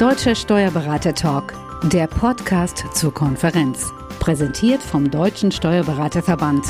Deutscher Steuerberater Talk, der Podcast zur Konferenz. Präsentiert vom Deutschen Steuerberaterverband.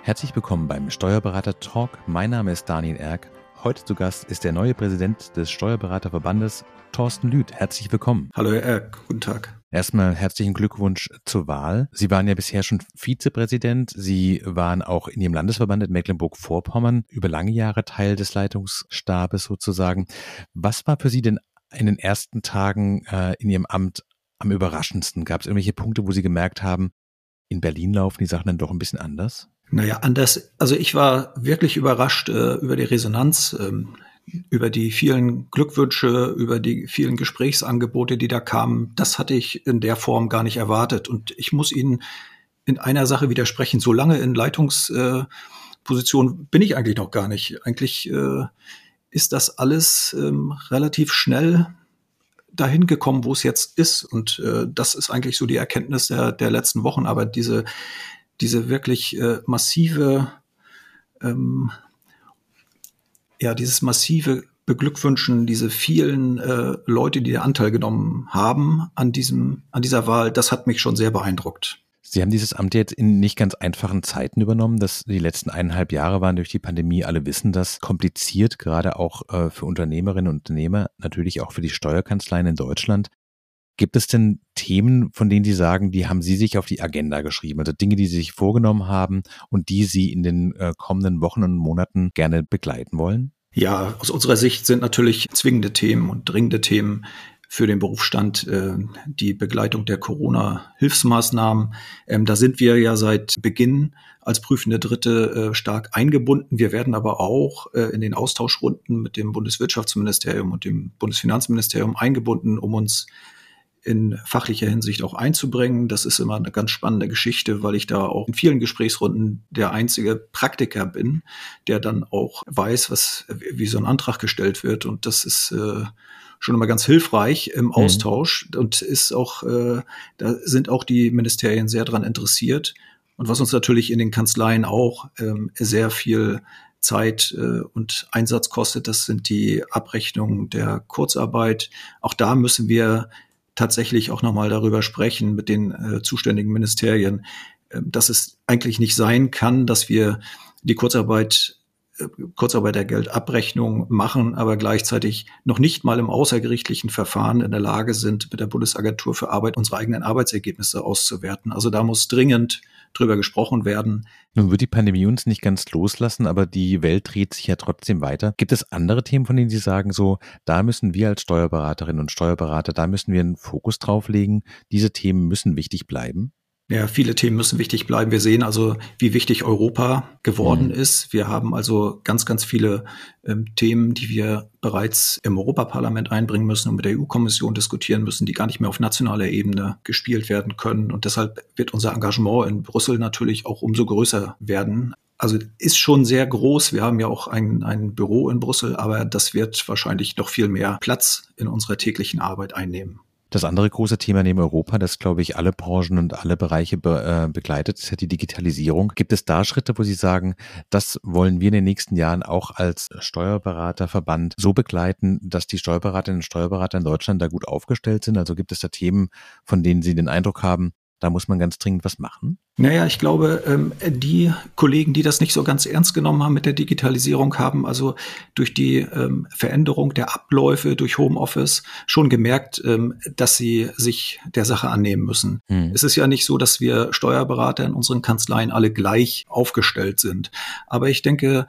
Herzlich willkommen beim Steuerberater Talk. Mein Name ist Daniel Erck. Heute zu Gast ist der neue Präsident des Steuerberaterverbandes, Thorsten Lüth. Herzlich willkommen. Hallo Herr Erck, guten Tag. Erstmal herzlichen Glückwunsch zur Wahl. Sie waren ja bisher schon Vizepräsident. Sie waren auch in Ihrem Landesverband in Mecklenburg-Vorpommern über lange Jahre Teil des Leitungsstabes sozusagen. Was war für Sie denn in den ersten Tagen äh, in Ihrem Amt am überraschendsten? Gab es irgendwelche Punkte, wo Sie gemerkt haben, in Berlin laufen die Sachen dann doch ein bisschen anders? Naja, anders. Also ich war wirklich überrascht äh, über die Resonanz. Ähm, über die vielen Glückwünsche, über die vielen Gesprächsangebote, die da kamen, das hatte ich in der Form gar nicht erwartet. Und ich muss Ihnen in einer Sache widersprechen. So lange in Leitungsposition äh, bin ich eigentlich noch gar nicht. Eigentlich äh, ist das alles ähm, relativ schnell dahin gekommen, wo es jetzt ist. Und äh, das ist eigentlich so die Erkenntnis der, der letzten Wochen. Aber diese, diese wirklich massive ähm, ja, dieses massive Beglückwünschen, diese vielen äh, Leute, die Anteil genommen haben an diesem, an dieser Wahl, das hat mich schon sehr beeindruckt. Sie haben dieses Amt jetzt in nicht ganz einfachen Zeiten übernommen. dass die letzten eineinhalb Jahre waren durch die Pandemie. Alle wissen das kompliziert, gerade auch äh, für Unternehmerinnen und Unternehmer, natürlich auch für die Steuerkanzleien in Deutschland. Gibt es denn Themen, von denen Sie sagen, die haben Sie sich auf die Agenda geschrieben? Also Dinge, die Sie sich vorgenommen haben und die Sie in den äh, kommenden Wochen und Monaten gerne begleiten wollen? Ja, aus unserer Sicht sind natürlich zwingende Themen und dringende Themen für den Berufsstand äh, die Begleitung der Corona-Hilfsmaßnahmen. Ähm, da sind wir ja seit Beginn als prüfende Dritte äh, stark eingebunden. Wir werden aber auch äh, in den Austauschrunden mit dem Bundeswirtschaftsministerium und dem Bundesfinanzministerium eingebunden, um uns in fachlicher Hinsicht auch einzubringen. Das ist immer eine ganz spannende Geschichte, weil ich da auch in vielen Gesprächsrunden der einzige Praktiker bin, der dann auch weiß, was, wie so ein Antrag gestellt wird. Und das ist äh, schon immer ganz hilfreich im mhm. Austausch mhm. und ist auch, äh, da sind auch die Ministerien sehr dran interessiert. Und was uns natürlich in den Kanzleien auch ähm, sehr viel Zeit äh, und Einsatz kostet, das sind die Abrechnungen der Kurzarbeit. Auch da müssen wir tatsächlich auch nochmal darüber sprechen mit den äh, zuständigen Ministerien, äh, dass es eigentlich nicht sein kann, dass wir die Kurzarbeit äh, Kurzarbeitergeldabrechnung machen, aber gleichzeitig noch nicht mal im außergerichtlichen Verfahren in der Lage sind, mit der Bundesagentur für Arbeit unsere eigenen Arbeitsergebnisse auszuwerten. Also da muss dringend drüber gesprochen werden. Nun wird die Pandemie uns nicht ganz loslassen, aber die Welt dreht sich ja trotzdem weiter. Gibt es andere Themen, von denen Sie sagen, so, da müssen wir als Steuerberaterinnen und Steuerberater, da müssen wir einen Fokus drauf legen. Diese Themen müssen wichtig bleiben? Ja, viele Themen müssen wichtig bleiben. Wir sehen also, wie wichtig Europa geworden mhm. ist. Wir haben also ganz, ganz viele ähm, Themen, die wir bereits im Europaparlament einbringen müssen und mit der EU-Kommission diskutieren müssen, die gar nicht mehr auf nationaler Ebene gespielt werden können. Und deshalb wird unser Engagement in Brüssel natürlich auch umso größer werden. Also ist schon sehr groß. Wir haben ja auch ein, ein Büro in Brüssel, aber das wird wahrscheinlich noch viel mehr Platz in unserer täglichen Arbeit einnehmen. Das andere große Thema neben Europa, das glaube ich alle Branchen und alle Bereiche be, äh, begleitet, ist ja die Digitalisierung. Gibt es da Schritte, wo Sie sagen, das wollen wir in den nächsten Jahren auch als Steuerberaterverband so begleiten, dass die Steuerberaterinnen und Steuerberater in Deutschland da gut aufgestellt sind? Also gibt es da Themen, von denen Sie den Eindruck haben, da muss man ganz dringend was machen? Naja, ich glaube, ähm, die Kollegen, die das nicht so ganz ernst genommen haben mit der Digitalisierung, haben also durch die ähm, Veränderung der Abläufe durch Homeoffice schon gemerkt, ähm, dass sie sich der Sache annehmen müssen. Hm. Es ist ja nicht so, dass wir Steuerberater in unseren Kanzleien alle gleich aufgestellt sind. Aber ich denke,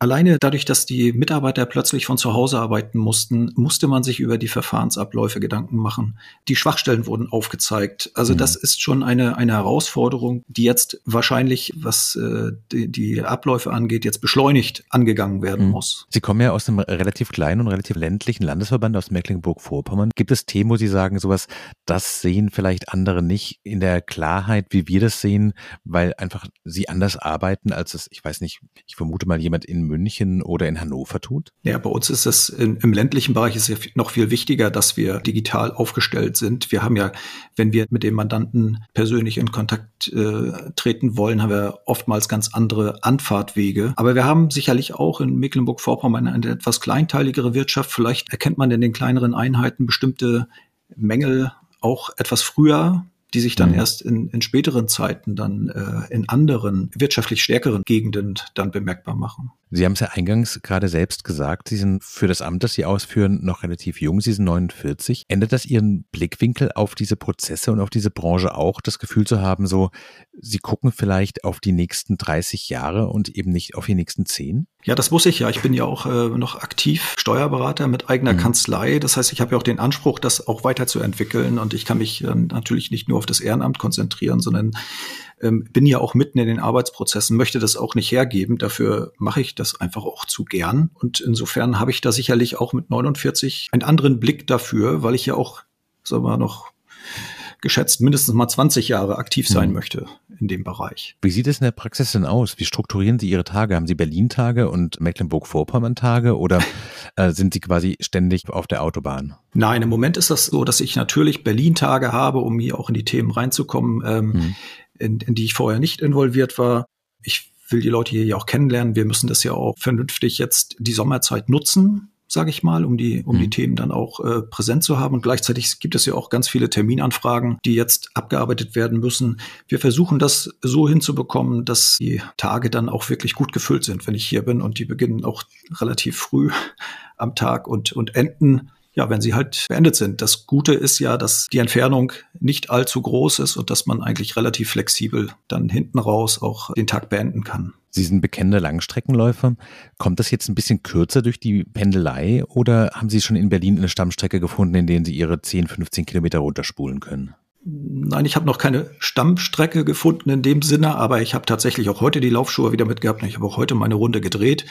Alleine dadurch, dass die Mitarbeiter plötzlich von zu Hause arbeiten mussten, musste man sich über die Verfahrensabläufe Gedanken machen. Die Schwachstellen wurden aufgezeigt. Also mhm. das ist schon eine, eine Herausforderung, die jetzt wahrscheinlich, was äh, die, die Abläufe angeht, jetzt beschleunigt angegangen werden mhm. muss. Sie kommen ja aus einem relativ kleinen und relativ ländlichen Landesverband aus Mecklenburg-Vorpommern. Gibt es Themen, wo Sie sagen, sowas, das sehen vielleicht andere nicht in der Klarheit, wie wir das sehen, weil einfach Sie anders arbeiten, als es, ich weiß nicht, ich vermute mal jemand in in München oder in Hannover tut? Ja, bei uns ist es in, im ländlichen Bereich ist ja noch viel wichtiger, dass wir digital aufgestellt sind. Wir haben ja, wenn wir mit dem Mandanten persönlich in Kontakt äh, treten wollen, haben wir oftmals ganz andere Anfahrtwege. Aber wir haben sicherlich auch in Mecklenburg-Vorpommern eine etwas kleinteiligere Wirtschaft. Vielleicht erkennt man in den kleineren Einheiten bestimmte Mängel auch etwas früher die sich dann mhm. erst in, in späteren Zeiten dann äh, in anderen wirtschaftlich stärkeren Gegenden dann bemerkbar machen. Sie haben es ja eingangs gerade selbst gesagt, Sie sind für das Amt, das Sie ausführen, noch relativ jung. Sie sind 49. Ändert das Ihren Blickwinkel auf diese Prozesse und auf diese Branche auch, das Gefühl zu haben, so, Sie gucken vielleicht auf die nächsten 30 Jahre und eben nicht auf die nächsten 10? Ja, das muss ich ja. Ich bin ja auch äh, noch aktiv Steuerberater mit eigener mhm. Kanzlei. Das heißt, ich habe ja auch den Anspruch, das auch weiterzuentwickeln. Und ich kann mich äh, natürlich nicht nur auf das Ehrenamt konzentrieren, sondern ähm, bin ja auch mitten in den Arbeitsprozessen, möchte das auch nicht hergeben. Dafür mache ich das einfach auch zu gern. Und insofern habe ich da sicherlich auch mit 49 einen anderen Blick dafür, weil ich ja auch, sagen wir noch, geschätzt mindestens mal 20 Jahre aktiv sein mhm. möchte in dem Bereich. Wie sieht es in der Praxis denn aus? Wie strukturieren Sie Ihre Tage? Haben Sie Berlin-Tage und Mecklenburg-Vorpommern-Tage oder äh, sind Sie quasi ständig auf der Autobahn? Nein, im Moment ist das so, dass ich natürlich Berlin-Tage habe, um hier auch in die Themen reinzukommen, ähm, mhm. In, in die ich vorher nicht involviert war. Ich will die Leute hier ja auch kennenlernen. Wir müssen das ja auch vernünftig jetzt die Sommerzeit nutzen sage ich mal, um die, um mhm. die Themen dann auch äh, präsent zu haben. Und gleichzeitig gibt es ja auch ganz viele Terminanfragen, die jetzt abgearbeitet werden müssen. Wir versuchen das so hinzubekommen, dass die Tage dann auch wirklich gut gefüllt sind, wenn ich hier bin. Und die beginnen auch relativ früh am Tag und, und enden ja, wenn sie halt beendet sind. Das Gute ist ja, dass die Entfernung nicht allzu groß ist und dass man eigentlich relativ flexibel dann hinten raus auch den Tag beenden kann. Sie sind bekennender Langstreckenläufer. Kommt das jetzt ein bisschen kürzer durch die Pendelei oder haben Sie schon in Berlin eine Stammstrecke gefunden, in der Sie Ihre 10, 15 Kilometer runterspulen können? Nein, ich habe noch keine Stammstrecke gefunden in dem Sinne, aber ich habe tatsächlich auch heute die Laufschuhe wieder mitgehabt. Ich habe auch heute meine Runde gedreht.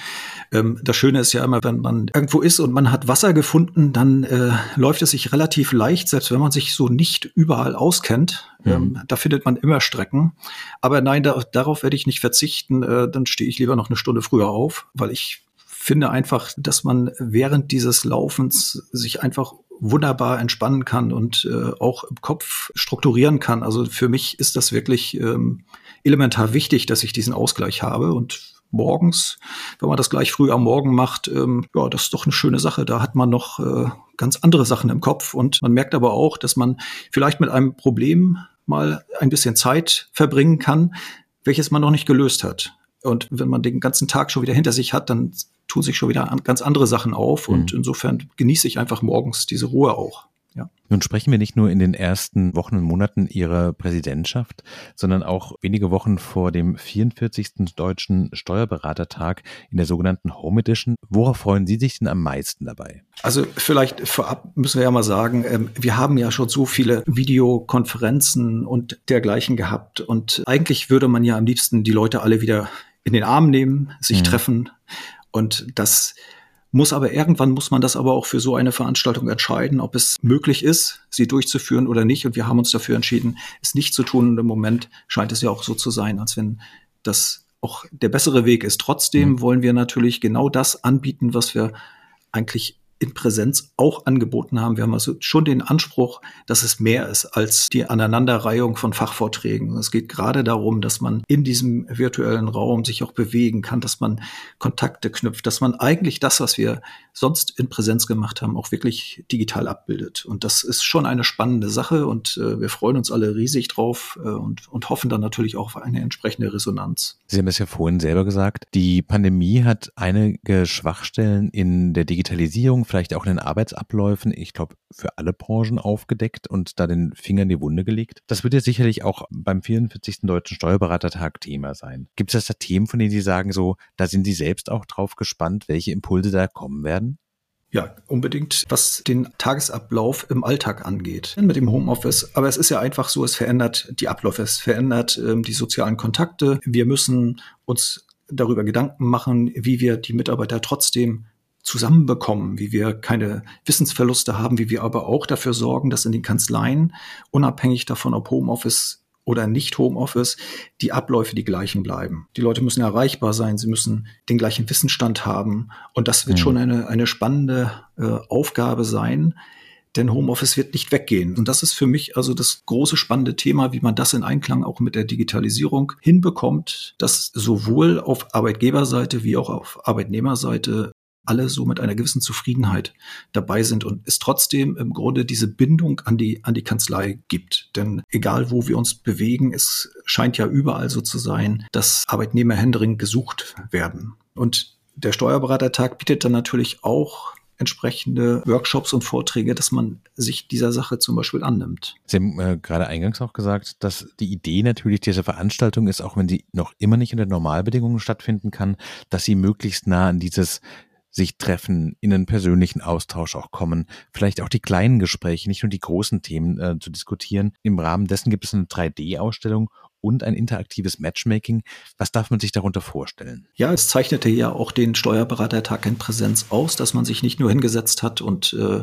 Ähm, das Schöne ist ja immer, wenn man irgendwo ist und man hat Wasser gefunden, dann äh, läuft es sich relativ leicht, selbst wenn man sich so nicht überall auskennt. Mhm. Ähm, da findet man immer Strecken. Aber nein, da, darauf werde ich nicht verzichten. Äh, dann stehe ich lieber noch eine Stunde früher auf, weil ich finde einfach, dass man während dieses Laufens sich einfach wunderbar entspannen kann und äh, auch im Kopf strukturieren kann. Also für mich ist das wirklich ähm, elementar wichtig, dass ich diesen Ausgleich habe und morgens, wenn man das gleich früh am Morgen macht, ähm, ja, das ist doch eine schöne Sache. Da hat man noch äh, ganz andere Sachen im Kopf und man merkt aber auch, dass man vielleicht mit einem Problem mal ein bisschen Zeit verbringen kann, welches man noch nicht gelöst hat. Und wenn man den ganzen Tag schon wieder hinter sich hat, dann tun sich schon wieder ganz andere Sachen auf. Mhm. Und insofern genieße ich einfach morgens diese Ruhe auch. Ja. Nun sprechen wir nicht nur in den ersten Wochen und Monaten Ihrer Präsidentschaft, sondern auch wenige Wochen vor dem 44. Deutschen Steuerberatertag in der sogenannten Home Edition. Worauf freuen Sie sich denn am meisten dabei? Also vielleicht vorab müssen wir ja mal sagen, ähm, wir haben ja schon so viele Videokonferenzen und dergleichen gehabt. Und eigentlich würde man ja am liebsten die Leute alle wieder in den Arm nehmen, sich mhm. treffen und das muss aber irgendwann muss man das aber auch für so eine Veranstaltung entscheiden, ob es möglich ist, sie durchzuführen oder nicht. Und wir haben uns dafür entschieden, es nicht zu tun. Und im Moment scheint es ja auch so zu sein, als wenn das auch der bessere Weg ist. Trotzdem mhm. wollen wir natürlich genau das anbieten, was wir eigentlich in Präsenz auch angeboten haben. Wir haben also schon den Anspruch, dass es mehr ist als die Aneinanderreihung von Fachvorträgen. Es geht gerade darum, dass man in diesem virtuellen Raum sich auch bewegen kann, dass man Kontakte knüpft, dass man eigentlich das, was wir sonst in Präsenz gemacht haben, auch wirklich digital abbildet. Und das ist schon eine spannende Sache und äh, wir freuen uns alle riesig drauf äh, und, und hoffen dann natürlich auch auf eine entsprechende Resonanz. Sie haben es ja vorhin selber gesagt, die Pandemie hat einige Schwachstellen in der Digitalisierung vielleicht auch in den Arbeitsabläufen, ich glaube, für alle Branchen aufgedeckt und da den Finger in die Wunde gelegt. Das wird ja sicherlich auch beim 44. Deutschen Steuerberatertag Thema sein. Gibt es da Themen, von denen Sie sagen, so, da sind Sie selbst auch drauf gespannt, welche Impulse da kommen werden? Ja, unbedingt, was den Tagesablauf im Alltag angeht mit dem Homeoffice. Aber es ist ja einfach so, es verändert die Abläufe, es verändert ähm, die sozialen Kontakte. Wir müssen uns darüber Gedanken machen, wie wir die Mitarbeiter trotzdem zusammenbekommen, wie wir keine Wissensverluste haben, wie wir aber auch dafür sorgen, dass in den Kanzleien, unabhängig davon, ob Homeoffice oder nicht Homeoffice, die Abläufe die gleichen bleiben. Die Leute müssen erreichbar sein, sie müssen den gleichen Wissensstand haben. Und das wird mhm. schon eine, eine spannende äh, Aufgabe sein, denn Homeoffice wird nicht weggehen. Und das ist für mich also das große spannende Thema, wie man das in Einklang auch mit der Digitalisierung hinbekommt, dass sowohl auf Arbeitgeberseite wie auch auf Arbeitnehmerseite alle so mit einer gewissen Zufriedenheit dabei sind und es trotzdem im Grunde diese Bindung an die, an die Kanzlei gibt. Denn egal wo wir uns bewegen, es scheint ja überall so zu sein, dass Arbeitnehmer händeringend gesucht werden. Und der Steuerberatertag bietet dann natürlich auch entsprechende Workshops und Vorträge, dass man sich dieser Sache zum Beispiel annimmt. Sie haben äh, gerade eingangs auch gesagt, dass die Idee natürlich dieser Veranstaltung ist, auch wenn sie noch immer nicht unter Normalbedingungen stattfinden kann, dass sie möglichst nah an dieses sich treffen, in einen persönlichen Austausch auch kommen, vielleicht auch die kleinen Gespräche, nicht nur die großen Themen äh, zu diskutieren. Im Rahmen dessen gibt es eine 3D-Ausstellung und ein interaktives Matchmaking. Was darf man sich darunter vorstellen? Ja, es zeichnete ja auch den Steuerberatertag in Präsenz aus, dass man sich nicht nur hingesetzt hat und äh,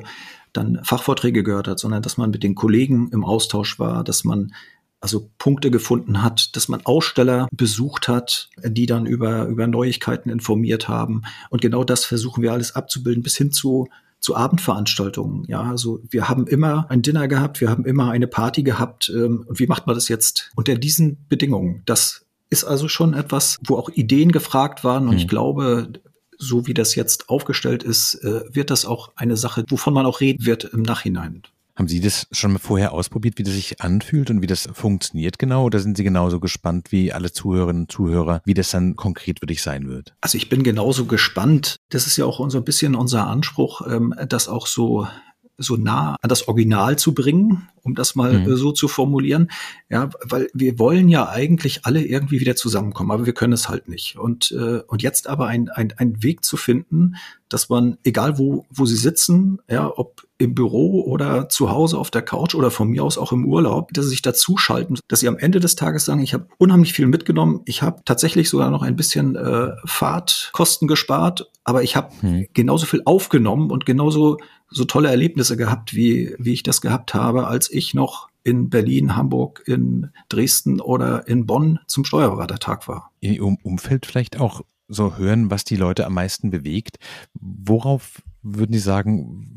dann Fachvorträge gehört hat, sondern dass man mit den Kollegen im Austausch war, dass man also Punkte gefunden hat, dass man Aussteller besucht hat, die dann über, über Neuigkeiten informiert haben. Und genau das versuchen wir alles abzubilden bis hin zu zu Abendveranstaltungen. Ja, also wir haben immer ein Dinner gehabt, wir haben immer eine Party gehabt. Ähm, und wie macht man das jetzt unter diesen Bedingungen? Das ist also schon etwas, wo auch Ideen gefragt waren. Und mhm. ich glaube, so wie das jetzt aufgestellt ist, äh, wird das auch eine Sache, wovon man auch reden wird im Nachhinein. Haben Sie das schon vorher ausprobiert, wie das sich anfühlt und wie das funktioniert genau? Oder sind Sie genauso gespannt wie alle Zuhörerinnen und Zuhörer, wie das dann konkret wirklich sein wird? Also ich bin genauso gespannt. Das ist ja auch so ein bisschen unser Anspruch, ähm, das auch so so nah an das Original zu bringen, um das mal mhm. so zu formulieren. Ja, weil wir wollen ja eigentlich alle irgendwie wieder zusammenkommen, aber wir können es halt nicht. Und, äh, und jetzt aber ein, ein, ein Weg zu finden, dass man, egal wo, wo sie sitzen, ja, ob im Büro oder zu Hause auf der Couch oder von mir aus auch im Urlaub, dass sie sich dazuschalten, dass sie am Ende des Tages sagen, ich habe unheimlich viel mitgenommen, ich habe tatsächlich sogar noch ein bisschen äh, Fahrtkosten gespart, aber ich habe hm. genauso viel aufgenommen und genauso so tolle Erlebnisse gehabt, wie, wie ich das gehabt habe, als ich noch in Berlin, Hamburg, in Dresden oder in Bonn zum Steuerberatertag war. In Ihrem Umfeld vielleicht auch so hören, was die Leute am meisten bewegt. Worauf würden Sie sagen,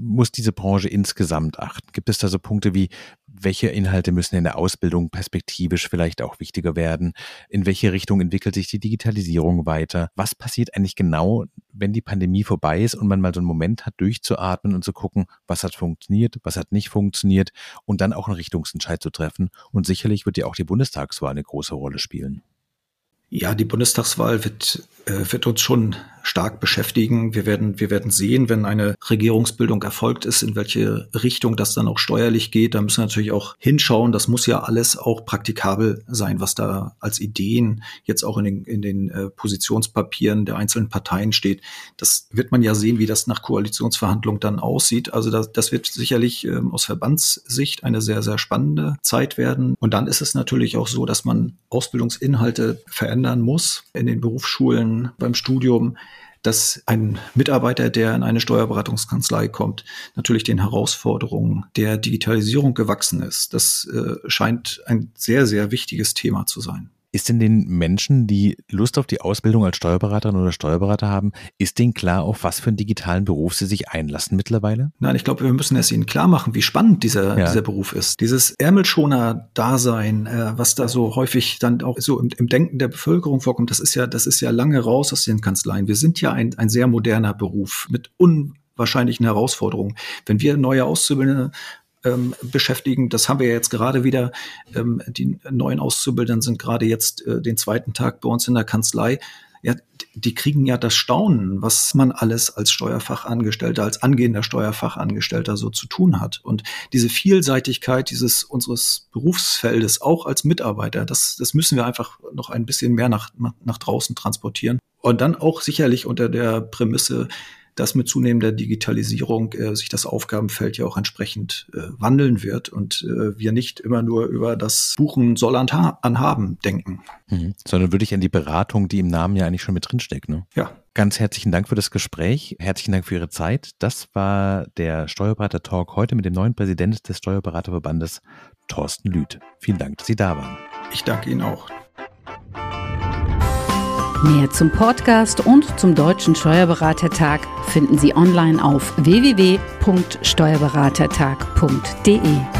muss diese Branche insgesamt achten? Gibt es da so Punkte wie, welche Inhalte müssen in der Ausbildung perspektivisch vielleicht auch wichtiger werden? In welche Richtung entwickelt sich die Digitalisierung weiter? Was passiert eigentlich genau, wenn die Pandemie vorbei ist und man mal so einen Moment hat, durchzuatmen und zu gucken, was hat funktioniert, was hat nicht funktioniert und dann auch einen Richtungsentscheid zu treffen? Und sicherlich wird ja auch die Bundestagswahl eine große Rolle spielen. Ja, die Bundestagswahl wird, äh, wird uns schon stark beschäftigen. Wir werden, wir werden sehen, wenn eine Regierungsbildung erfolgt ist, in welche Richtung das dann auch steuerlich geht. Da müssen wir natürlich auch hinschauen. Das muss ja alles auch praktikabel sein, was da als Ideen jetzt auch in den, in den äh, Positionspapieren der einzelnen Parteien steht. Das wird man ja sehen, wie das nach Koalitionsverhandlungen dann aussieht. Also das, das wird sicherlich ähm, aus Verbandssicht eine sehr, sehr spannende Zeit werden. Und dann ist es natürlich auch so, dass man Ausbildungsinhalte verändern muss in den Berufsschulen, beim Studium dass ein Mitarbeiter, der in eine Steuerberatungskanzlei kommt, natürlich den Herausforderungen der Digitalisierung gewachsen ist. Das äh, scheint ein sehr, sehr wichtiges Thema zu sein. Ist denn den Menschen, die Lust auf die Ausbildung als Steuerberaterin oder Steuerberater haben, ist denen klar, auf was für einen digitalen Beruf sie sich einlassen mittlerweile? Nein, ich glaube, wir müssen es ihnen klar machen, wie spannend dieser, ja. dieser Beruf ist. Dieses Ärmelschoner-Dasein, äh, was da so häufig dann auch so im, im, Denken der Bevölkerung vorkommt, das ist ja, das ist ja lange raus aus den Kanzleien. Wir sind ja ein, ein sehr moderner Beruf mit unwahrscheinlichen Herausforderungen. Wenn wir neue Auszubildende ähm, beschäftigen. Das haben wir ja jetzt gerade wieder. Ähm, die neuen Auszubildenden sind gerade jetzt äh, den zweiten Tag bei uns in der Kanzlei. Ja, die kriegen ja das Staunen, was man alles als Steuerfachangestellter, als angehender Steuerfachangestellter so zu tun hat. Und diese Vielseitigkeit dieses unseres Berufsfeldes auch als Mitarbeiter, das, das müssen wir einfach noch ein bisschen mehr nach, nach draußen transportieren. Und dann auch sicherlich unter der Prämisse, dass mit zunehmender Digitalisierung äh, sich das Aufgabenfeld ja auch entsprechend äh, wandeln wird und äh, wir nicht immer nur über das Buchen soll anhaben denken. Mhm. Sondern würde ich an die Beratung, die im Namen ja eigentlich schon mit drinsteckt. Ne? Ja. Ganz herzlichen Dank für das Gespräch. Herzlichen Dank für Ihre Zeit. Das war der Steuerberater-Talk heute mit dem neuen Präsidenten des Steuerberaterverbandes, Thorsten Lüth. Vielen Dank, dass Sie da waren. Ich danke Ihnen auch. Mehr zum Podcast und zum Deutschen Steuerberatertag finden Sie online auf www.steuerberatertag.de.